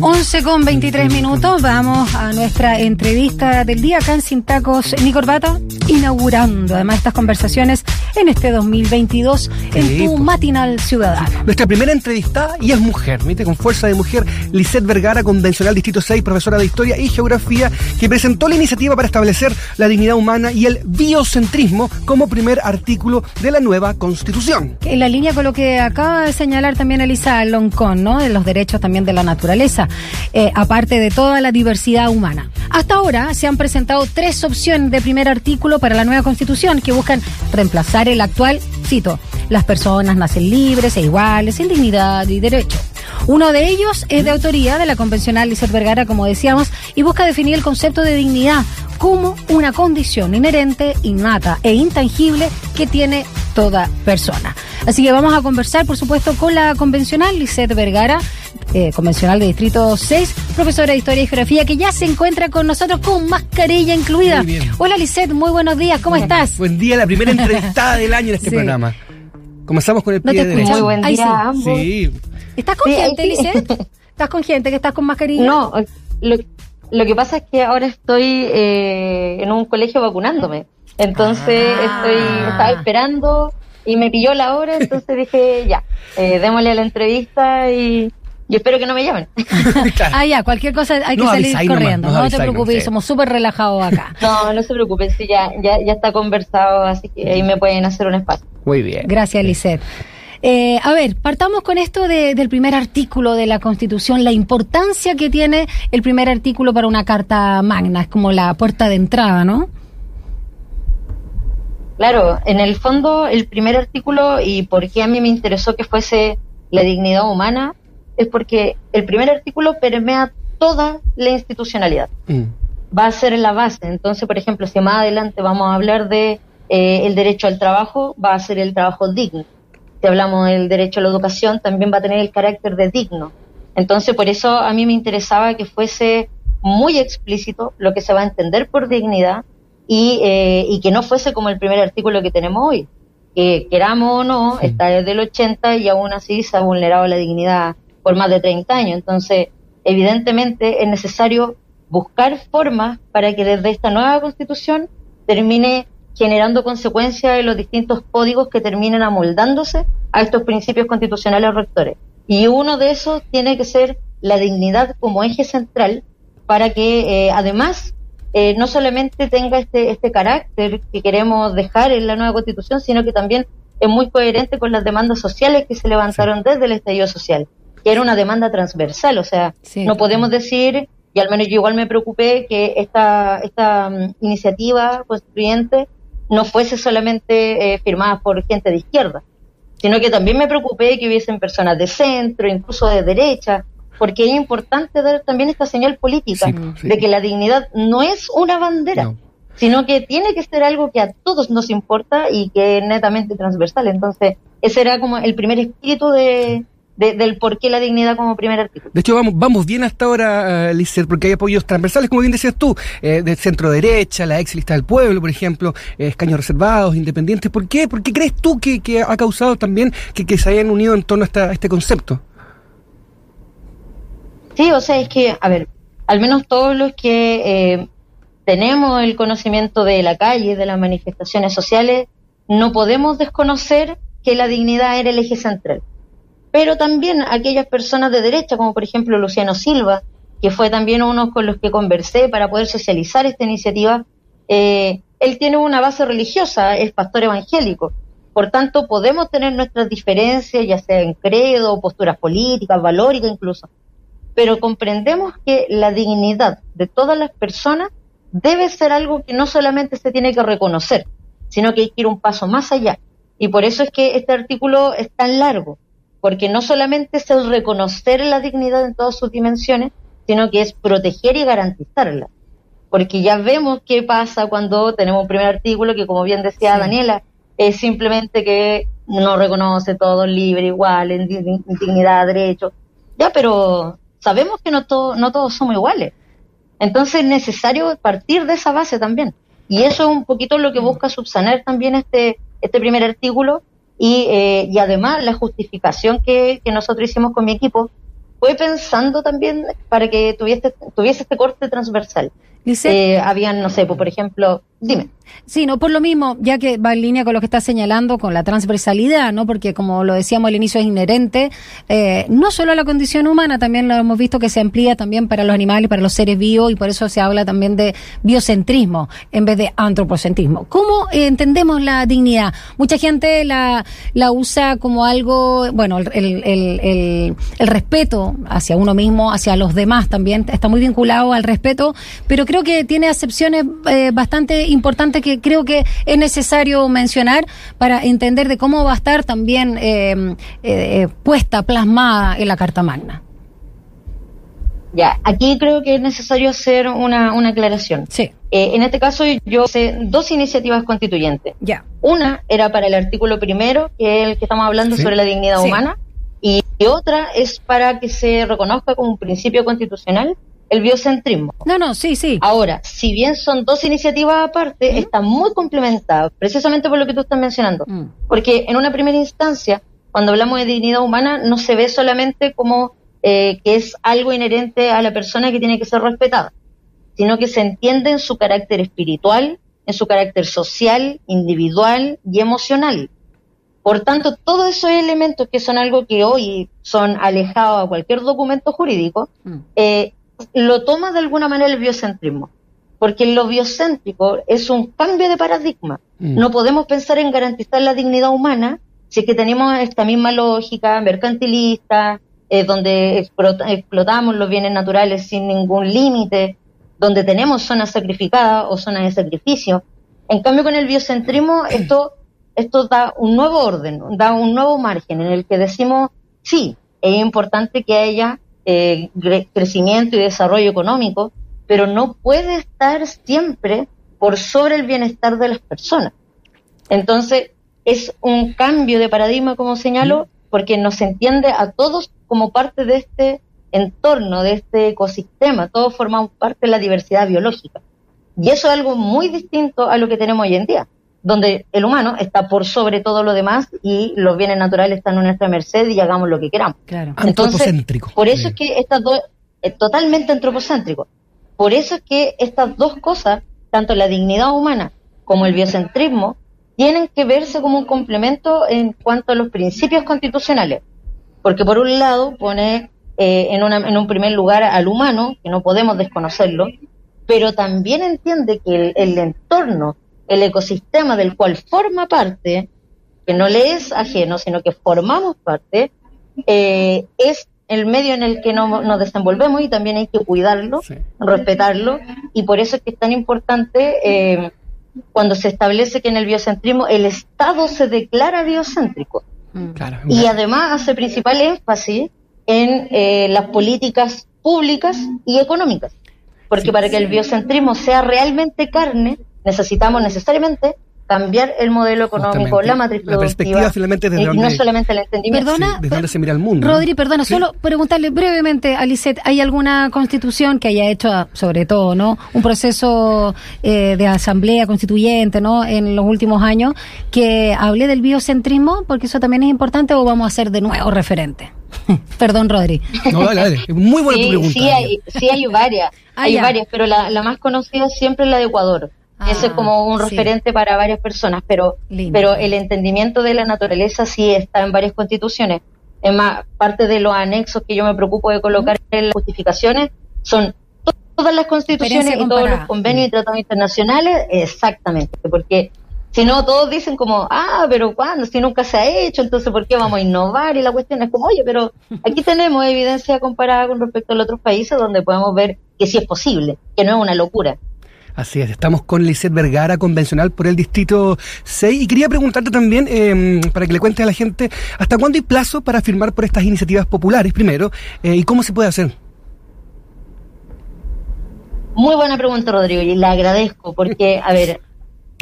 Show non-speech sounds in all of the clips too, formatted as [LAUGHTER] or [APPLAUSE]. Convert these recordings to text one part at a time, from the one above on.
11 con 23 minutos, vamos a nuestra entrevista del día acá en Sin Tacos ni Corbata, inaugurando además estas conversaciones en este 2022 en tu matinal ciudadano. Nuestra primera entrevistada y es mujer, ¿viste? con fuerza de mujer, Lisette Vergara, convencional Distrito 6, profesora de Historia y Geografía, que presentó la iniciativa para establecer la dignidad humana y el biocentrismo como primer artículo de la nueva Constitución. En la línea con lo que acaba de señalar también Elisa Loncón, ¿no? De los derechos también de la naturaleza, eh, aparte de toda la diversidad humana. Hasta ahora se han presentado tres opciones de primer artículo para la nueva constitución que buscan reemplazar el actual, cito, las personas nacen libres e iguales, sin dignidad y derecho. Uno de ellos es de autoría de la convencional Lizeth Vergara, como decíamos, y busca definir el concepto de dignidad como una condición inherente, innata e intangible que tiene toda persona. Así que vamos a conversar, por supuesto, con la convencional Lisette Vergara, eh, convencional de Distrito 6, profesora de Historia y Geografía, que ya se encuentra con nosotros con mascarilla incluida. Hola Lisette, muy buenos días, ¿cómo estás? Buen día, la primera entrevistada del año en este programa. Comenzamos con el pie no te Muy buen día sí. ¿Estás con gente, Lisette? [LAUGHS] ¿Estás con gente que estás con mascarilla? No, lo, que pasa es que ahora estoy eh, en un colegio vacunándome. Entonces ah. estoy estaba esperando y me pilló la hora, entonces dije, ya, eh, démosle a la entrevista y, espero que no me llamen. [LAUGHS] ah, ya, cualquier cosa hay que salir corriendo, no, te preocupes, somos súper relajados acá. [LAUGHS] No, no se preocupen, sí, ya, ya, ya está conversado, así que ahí me pueden hacer un espacio. Muy bien. Gracias, Lisette. Eh, a ver, partamos con esto del primer artículo de la Constitución, la importancia que tiene el primer artículo para una carta magna, es como la puerta de entrada, ¿no? Claro, en el fondo el primer artículo y por qué a mí me interesó que fuese la dignidad humana es porque el primer artículo permea toda la institucionalidad. Mm. Va a ser la base. Entonces, por ejemplo, si más adelante vamos a hablar de eh, el derecho al trabajo, va a ser el trabajo digno. Si hablamos del derecho a la educación, también va a tener el carácter de digno. Entonces, por eso a mí me interesaba que fuese muy explícito lo que se va a entender por dignidad y, eh, y que no fuese como el primer artículo que tenemos hoy, que queramos o no, está desde el 80 y aún así se ha vulnerado la dignidad por más de 30 años. Entonces, evidentemente es necesario buscar formas para que desde esta nueva constitución termine generando consecuencias en los distintos códigos que terminen amoldándose a estos principios constitucionales rectores. Y uno de esos tiene que ser la dignidad como eje central para que eh, además eh, no solamente tenga este, este carácter que queremos dejar en la nueva constitución, sino que también es muy coherente con las demandas sociales que se levantaron desde el estallido social, que era una demanda transversal, o sea, no podemos decir, y al menos yo igual me preocupé, que esta, esta mm, iniciativa constituyente no fuese solamente eh, firmada por gente de izquierda, sino que también me preocupé que hubiesen personas de centro, incluso de derecha, porque es importante dar también esta señal política de que la dignidad no es una bandera, sino que tiene que ser algo que a todos nos importa y que es netamente transversal. Entonces, ese era como el primer espíritu de, del por qué la dignidad como primer artículo. De hecho, vamos, vamos bien hasta ahora, uh, porque hay apoyos transversales, como bien decías tú, eh, del centro derecha, la ex lista del pueblo, por ejemplo, eh, escaños reservados, independientes. ¿Por qué? ¿Por qué crees tú que, ha causado también que, que, se hayan unido en torno a este concepto? Sí, o sea, es que, a ver, al menos todos los que eh, tenemos el conocimiento de la calle, de las manifestaciones sociales, no podemos desconocer que la dignidad era el eje central. Pero también aquellas personas de derecha, como por ejemplo Luciano Silva, que fue también uno con los que conversé para poder socializar esta iniciativa, eh, él tiene una base religiosa, es pastor evangélico. Por tanto, podemos tener nuestras diferencias, ya sea en credo, posturas políticas, valóricas incluso, pero comprendemos que la dignidad de todas las personas debe ser algo que no solamente se tiene que reconocer, sino que hay que ir un paso más allá. Y por eso es que este artículo es tan largo, porque no solamente es el reconocer la dignidad en todas sus dimensiones, sino que es proteger y garantizarla. Porque ya vemos qué pasa cuando tenemos un primer artículo que, como bien decía Daniela, es simplemente que no reconoce todo libre, igual, en dignidad, derecho. Ya, pero sabemos que no, no todos somos iguales. Entonces es necesario partir de esa base también. Y eso es un poquito lo que busca subsanar también este, este primer artículo y, eh, y además la justificación que, que nosotros hicimos con mi equipo fue pensando también para que tuviese, tuviese este corte transversal. Eh, habían, no sé, pues, por ejemplo, dime. Sí, no por lo mismo, ya que va en línea con lo que está señalando, con la transversalidad, ¿no? Porque como lo decíamos al inicio es inherente, eh, no solo a la condición humana, también lo hemos visto que se amplía también para los animales, para los seres vivos, y por eso se habla también de biocentrismo en vez de antropocentrismo. ¿Cómo eh, entendemos la dignidad? Mucha gente la, la usa como algo, bueno, el, el, el, respeto hacia uno mismo, hacia los demás también, está muy vinculado al respeto, pero creo que tiene acepciones eh, bastante importantes que creo que es necesario mencionar para entender de cómo va a estar también eh, eh, puesta, plasmada en la Carta Magna. Ya, aquí creo que es necesario hacer una, aclaración. Sí. en este caso yo sé dos iniciativas constituyentes. Ya. Una era para el artículo primero, que es el que estamos hablando sobre la dignidad humana, y otra es para que se reconozca como un principio constitucional el biocentrismo. No, no, sí, sí. Ahora, si bien son dos iniciativas aparte, están muy complementadas, precisamente por lo que tú estás mencionando. Mm. Porque en una primera instancia, cuando hablamos de dignidad humana, no se ve solamente como eh, que es algo inherente a la persona que tiene que ser respetada, sino que se entiende en su carácter espiritual, en su carácter social, individual y emocional. Por tanto, todos esos elementos que son algo que hoy son alejados a cualquier documento jurídico, mm. eh, lo toma de alguna manera el biocentrismo, porque lo biocéntrico es un cambio de paradigma. Mm. No podemos pensar en garantizar la dignidad humana si es que tenemos esta misma lógica mercantilista, eh, donde explotamos los bienes naturales sin ningún límite, donde tenemos zonas sacrificadas o zonas de sacrificio. En cambio, con el biocentrismo, [CLEARS THROAT] esto, esto da un nuevo orden, da un nuevo margen en el que decimos, sí, es importante que haya eh, crecimiento y desarrollo económico, pero no puede estar siempre por sobre el bienestar de las personas. Entonces, es un cambio de paradigma, como señalo, porque nos entiende a todos como parte de este entorno, de este ecosistema, todos formamos parte de la diversidad biológica. Y eso es algo muy distinto a lo que tenemos hoy en día donde el humano está por sobre todo lo demás y los bienes naturales están a nuestra merced y hagamos lo que queramos. Claro. antropocéntrico. Por eso es que estas dos, es totalmente antropocéntrico. Por eso es que estas dos cosas, tanto la dignidad humana como el biocentrismo, tienen que verse como un complemento en cuanto a los principios constitucionales. Porque por un lado pone eh, en, una, en un primer lugar al humano, que no podemos desconocerlo, pero también entiende que el entorno el ecosistema del cual forma parte, que no le es ajeno, sino que formamos parte, eh, es el medio en el que nos desenvolvemos y también hay que cuidarlo, respetarlo, y por eso es que es tan importante eh, cuando se establece que en el biocentrismo el Estado se declara biocéntrico. Mm. y además hace principal énfasis en eh, las políticas públicas y económicas. Porque para que el biocentrismo sea realmente carne, necesitamos necesariamente cambiar el modelo económico, la matriz la perspectiva finalmente desde no solamente el entendimiento. Perdona, desde dónde se mira el mundo. Rodri, perdona, solo preguntarle brevemente a Lisette, ¿hay alguna constitución que haya hecho, sobre todo, no un proceso eh, de asamblea constituyente no en los últimos años que hable del biocentrismo? Porque eso también es importante o vamos a ser de nuevo referente. [LAUGHS] Perdón, Rodri. No, dale, dale. Muy buena tu pregunta. Sí hay, sí hay varias, ah, hay varias, pero la, la más conocida siempre es la de Ecuador eso es como un referente para varias personas, pero, pero el entendimiento de la naturaleza sí está en varias constituciones. Es más, parte de los anexos que yo me preocupo de colocar en las justificaciones son todas las constituciones y todos los convenios y tratados internacionales, exactamente, porque si no, todos dicen como, ah, pero ¿cuándo? Si nunca se ha hecho, entonces ¿por qué vamos a innovar? Y la cuestión es como, oye, pero aquí tenemos evidencia comparada con respecto a los otros países donde podemos ver que sí es posible, que no es una locura. Así es, estamos con Lisette Vergara, convencional por el Distrito 6. Y quería preguntarte también, eh, para que le cuentes a la gente, ¿hasta cuándo hay plazo para firmar por estas iniciativas populares, primero? Eh, ¿Y cómo se puede hacer? Muy buena pregunta, Rodrigo, y la agradezco, porque, a ver,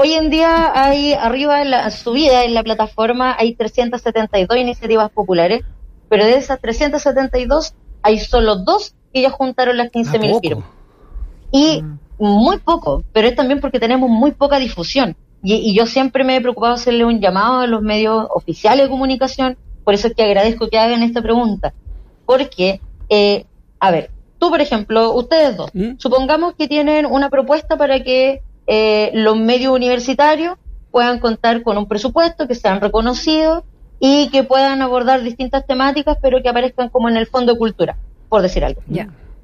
hoy en día hay, arriba en la subida en la plataforma, hay 372 iniciativas populares, pero de esas 372 hay solo dos que ya juntaron las 15.000 ah, firmas. Y mm muy poco, pero es también porque tenemos muy poca difusión. Y, yo siempre me he preocupado hacerle un llamado a los medios oficiales de comunicación, por eso es que agradezco que hagan esta pregunta, porque eh, a ver, tú, por ejemplo, ustedes dos, ¿Mm? supongamos que tienen una propuesta para que eh, los medios universitarios puedan contar con un presupuesto, que sean reconocidos y que puedan abordar distintas temáticas, pero que aparezcan como en el fondo de cultura, por decir algo.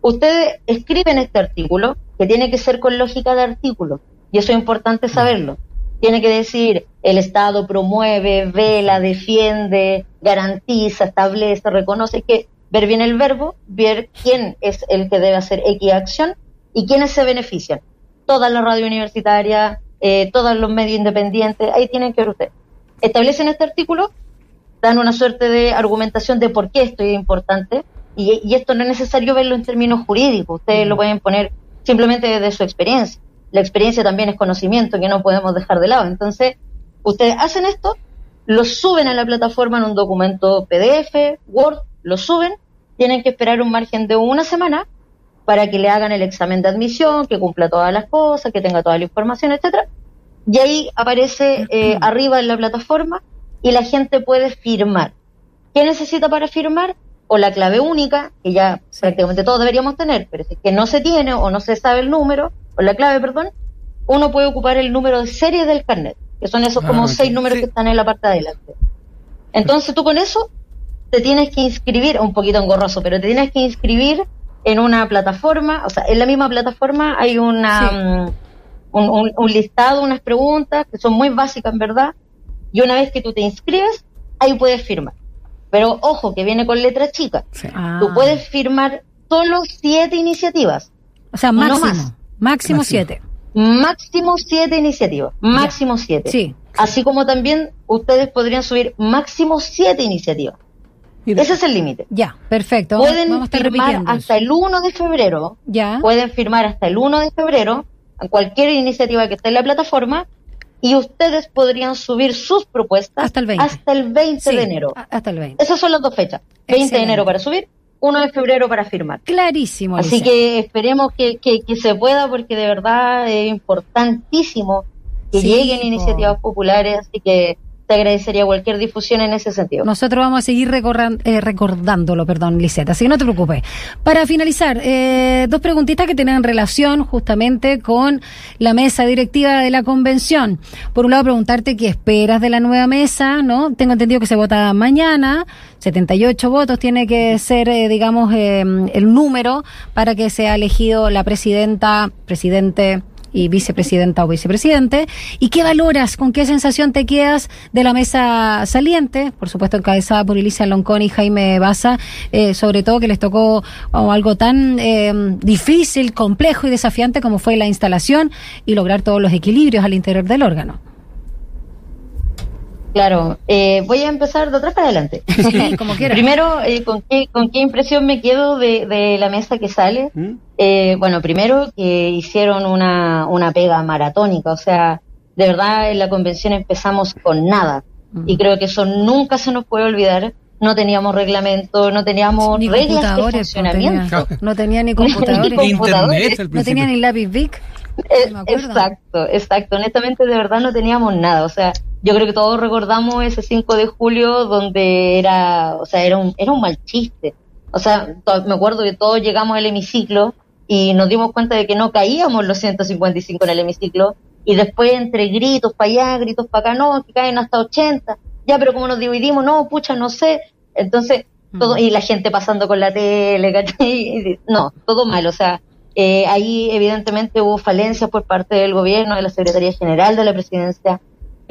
Ustedes escriben este artículo, que tiene que ser con lógica de artículo, y eso es importante saberlo. Tiene que decir, el Estado promueve, vela, defiende, garantiza, establece, reconoce, que ver bien el verbo, ver quién es el que debe hacer X acción y quiénes se benefician. Toda la radio universitaria, eh, todos los medios independientes, ahí tienen que ver ustedes. Establecen este artículo, dan una suerte de argumentación de por qué esto es importante, y, esto no es necesario verlo en términos jurídicos, ustedes lo mm. pueden poner simplemente desde su experiencia. La experiencia también es conocimiento que no podemos dejar de lado. Entonces, ustedes hacen esto, lo suben a la plataforma en un documento PDF, Word, lo suben, tienen que esperar un margen de una semana para que le hagan el examen de admisión, que cumpla todas las cosas, que tenga toda la información, etcétera. Y ahí aparece eh, arriba en la plataforma y la gente puede firmar. ¿Qué necesita para firmar? O la clave única, que ya prácticamente todos deberíamos tener, pero si es que no se tiene o no se sabe el número, o la clave, perdón, uno puede ocupar el número de serie del carnet, que son esos como ah, seis números que están en la parte de adelante. Entonces tú con eso te tienes que inscribir, un poquito engorroso, pero te tienes que inscribir en una plataforma, o sea, en la misma plataforma hay una, mm, un, listado, unas preguntas que son muy básicas en verdad, y una vez que tú te inscribes, ahí puedes firmar. Pero ojo, que viene con letra chica. Tú ah. puedes firmar solo siete iniciativas. O sea, máximo. Máximo, siete. Máximo siete iniciativas. Máximo siete. Sí. Así como también ustedes podrían subir máximo siete iniciativas. Ese es el límite. Ya, perfecto. Pueden firmar hasta el 1 de febrero. Ya. Pueden firmar hasta el 1 de febrero a cualquier iniciativa que esté en la plataforma y ustedes podrían subir sus propuestas hasta el 20, hasta el 20 de enero. Hasta el 20. Esas son las dos fechas. 20 de enero para subir, 1 de febrero para firmar. Clarísimo. Así que esperemos que, que, se pueda porque de verdad es importantísimo que lleguen iniciativas populares, así que agradecería cualquier difusión en ese sentido. Nosotros vamos a seguir eh, recordándolo, perdón, Liseta, así que no te preocupes. Para finalizar, eh, dos preguntitas que tienen relación justamente con la mesa directiva de la convención. Por un lado, preguntarte qué esperas de la nueva mesa, ¿no? Tengo entendido que se vota mañana, 78 votos tiene que ser, eh, digamos, el número para que sea elegido la presidenta, presidente y vicepresidenta o vicepresidente. ¿Y qué valoras? ¿Con qué sensación te quedas de la mesa saliente? Por supuesto, encabezada por Elisa Loncón y Jaime Baza, eh, sobre todo que les tocó oh, algo tan eh, difícil, complejo y desafiante como fue la instalación y lograr todos los equilibrios al interior del órgano. Claro, eh, voy a empezar de atrás para adelante. [LAUGHS] Sí, como quieras. primero, eh, ¿con, qué, ¿con qué impresión me quedo de, de la mesa que sale? ¿Mm? Eh, bueno, primero que hicieron una, una pega maratónica, o sea, de verdad en la convención empezamos con nada. Mm. Y creo que eso nunca se nos puede olvidar. No teníamos reglamento, no teníamos ni reglas de funcionamiento. [LAUGHS] No tenía, ni computadores. ni computadores. no tenía ni lápiz Vic. Eh, exacto, exacto. Honestamente, de verdad no teníamos nada. O sea, yo creo que todos recordamos ese 5 de julio donde era, o sea, era un, era un mal chiste. O sea, me acuerdo que todos llegamos al hemiciclo y nos dimos cuenta de que no caíamos los 155 en el hemiciclo y después entre gritos para allá, gritos para acá, no, que caen hasta 80. Ya, pero como nos dividimos, no, pucha, no sé. Entonces, todo, mm. y la gente pasando con la tele, ¿cachai? [LAUGHS] No, todo mal, o sea, eh, ahí evidentemente hubo falencias por parte del gobierno, de la Secretaría General de la Presidencia.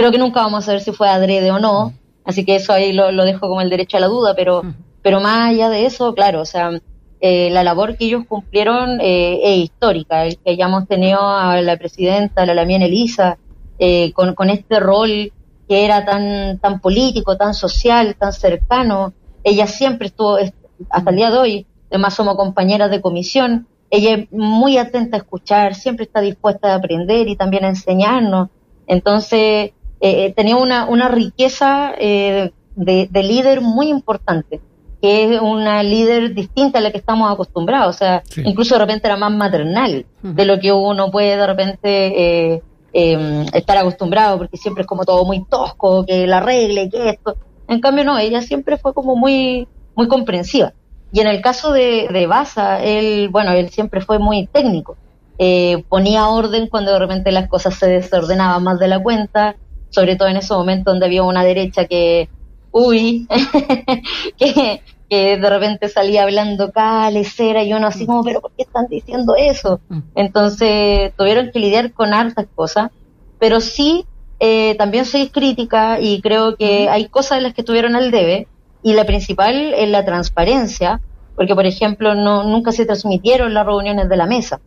Creo que nunca vamos a saber si fue adrede o no, así que eso ahí lo, dejo como el derecho a la duda, pero, pero más allá de eso, claro, o sea, eh, la labor que ellos cumplieron eh, es histórica, el que hayamos tenido a la presidenta, la Lamien Elisa, con, con este rol que era tan, tan político, tan social, tan cercano. Ella siempre estuvo, hasta el día de hoy, además somos compañeras de comisión, ella es muy atenta a escuchar, siempre está dispuesta a aprender y también a enseñarnos. Entonces, eh, eh, tenía una, una riqueza eh, de, líder muy importante, que es una líder distinta a la que estamos acostumbrados. O sea, incluso de repente era más maternal de lo que uno puede de repente em, estar acostumbrado, porque siempre es como todo muy tosco, que la regla y que esto. En cambio, no, ella siempre fue como muy, muy comprensiva. Y en el caso de, de Baza, él, bueno, él siempre fue muy técnico. Eh, ponía orden cuando de repente las cosas se desordenaban más de la cuenta, sobre todo en ese momento donde había una derecha que, uy, [LAUGHS] que, que de repente salía hablando calecera y uno así como, pero ¿por qué están diciendo eso? Mm. Entonces tuvieron que lidiar con hartas cosas, pero sí, eh, también soy crítica y creo que hay cosas en las que tuvieron al debe y la principal es la transparencia, porque por ejemplo no, nunca se transmitieron las reuniones de la mesa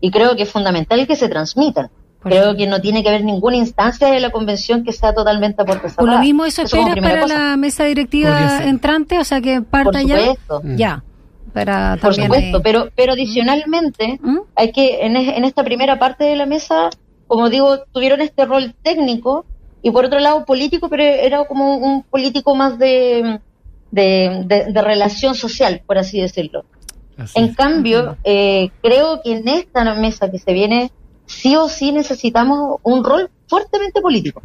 y creo que es fundamental que se transmitan. Creo que no tiene que haber ninguna instancia de la convención que sea totalmente a puerta Por lo mismo eso, espera para la mesa directiva entrante, o sea que parta ya. Mm. Ya. Para Por supuesto, pero, pero adicionalmente ¿Mm? hay que, en, en esta primera parte de la mesa, como digo, tuvieron este rol técnico y por otro lado político, pero era como un político más de, de, de, de relación social, por así decirlo. en cambio, eh, creo que en esta mesa que se viene sí o sí necesitamos un rol fuertemente político.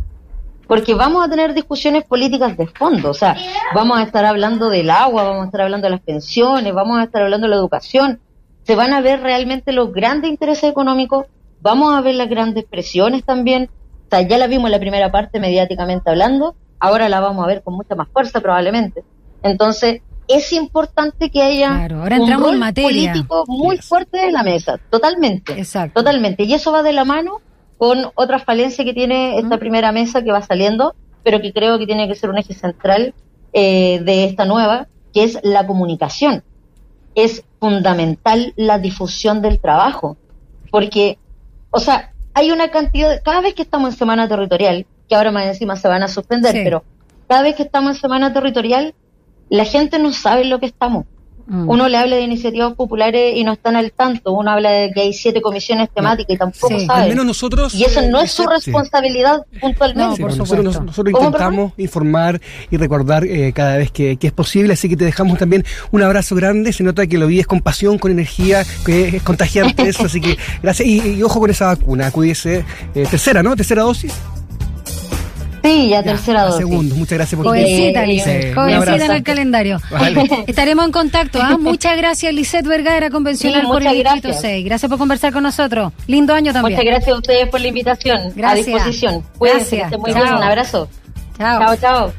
Porque vamos a tener discusiones políticas de fondo, o sea, vamos a estar hablando del agua, vamos a estar hablando de las pensiones, vamos a estar hablando de la educación, se van a ver realmente los grandes intereses económicos, vamos a ver las grandes presiones también, o sea, ya la vimos en la primera parte mediáticamente hablando, ahora la vamos a ver con mucha más fuerza probablemente. Entonces, es importante que haya un rol político muy fuerte en la mesa, totalmente. Exacto. Totalmente. Y eso va de la mano con otra falencia que tiene esta primera mesa que va saliendo, pero que creo que tiene que ser un eje central eh, de esta nueva, que es la comunicación. Es fundamental la difusión del trabajo, porque, o sea, hay una cantidad, cada vez que estamos en semana territorial, que ahora más encima se van a suspender, pero cada vez que estamos en semana territorial, la gente no sabe lo que estamos. Mm. Uno le habla de iniciativas populares y no están al tanto. Uno habla de que hay siete comisiones temáticas y tampoco sabe. Al menos nosotros. Y eso no es su responsabilidad puntualmente. por nosotros, nosotros intentamos informar y recordar eh, cada vez que, es posible. Así que te dejamos también un abrazo grande. Se nota que lo vives con pasión, con energía, que es contagiante eso. así que gracias. Y, ojo con esa vacuna. Cuídese. Eh, tercera, ¿no? Tercera dosis. Sí, ya, tercera dosis. Segundo, muchas gracias por Jovencita, Lisset. Jovencita en el calendario. [LAUGHS] Estaremos en contacto. ¿ah? [LAUGHS] Muchas gracias, Lisset Vergara, convencional por el Distrito 6. Gracias por conversar con nosotros. Lindo año también. Muchas gracias a ustedes por la invitación. Gracias. A disposición. Cuídense, gracias. muy bien. Un abrazo. Chao, chao. chao.